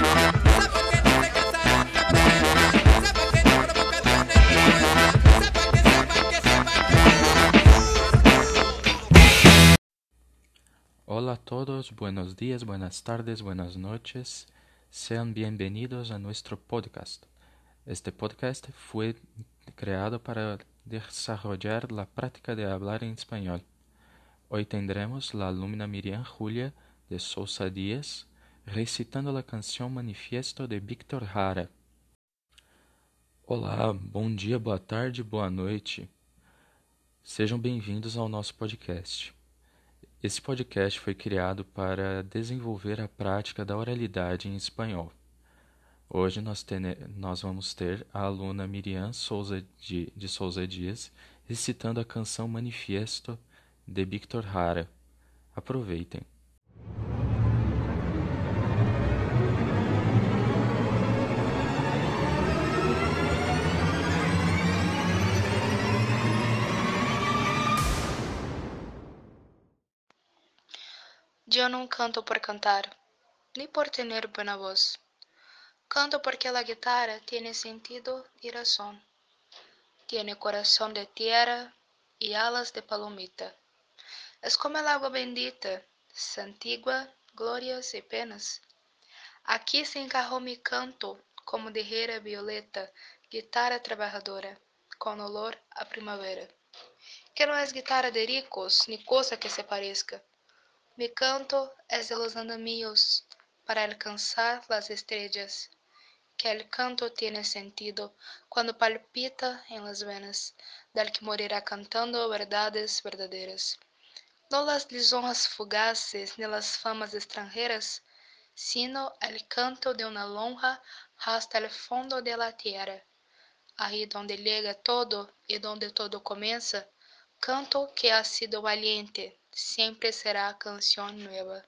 Hola a todos, buenos días, buenas tardes, buenas noches. Sean bienvenidos a nuestro podcast. Este podcast fue creado para desarrollar la práctica de hablar en español. Hoy tendremos la alumna Miriam Julia de Sousa Díaz recitando la canción Manifiesto de Victor Jara. Olá, bom dia, boa tarde, boa noite. Sejam bem-vindos ao nosso podcast. Esse podcast foi criado para desenvolver a prática da oralidade em espanhol. Hoje nós, nós vamos ter a aluna Miriam Souza de, de Souza Dias recitando a canção Manifiesto de Victor Jara. Aproveitem. Eu não canto por cantar, nem por ter buena voz. Canto porque a guitarra tem sentido e razão. Tiene coração de tierra e alas de palomita. Es como el agua bendita, santigua, glórias e penas. Aqui se encarrou mi canto como de rera violeta, guitarra trabajadora, com olor a primavera. Que não é guitarra de ricos, ni cosa que se parezca Mi canto es de los andamios para alcanzar las estrellas, que el canto tiene sentido cuando palpita en las venas del que morirá cantando verdades verdaderas. No las lisonjas fugaces ni las famas extranjeras, sino el canto de una lonja hasta el fondo de la tierra. Ahí donde llega todo y donde todo comienza, canto que ha sido valiente, sempre será canção nova.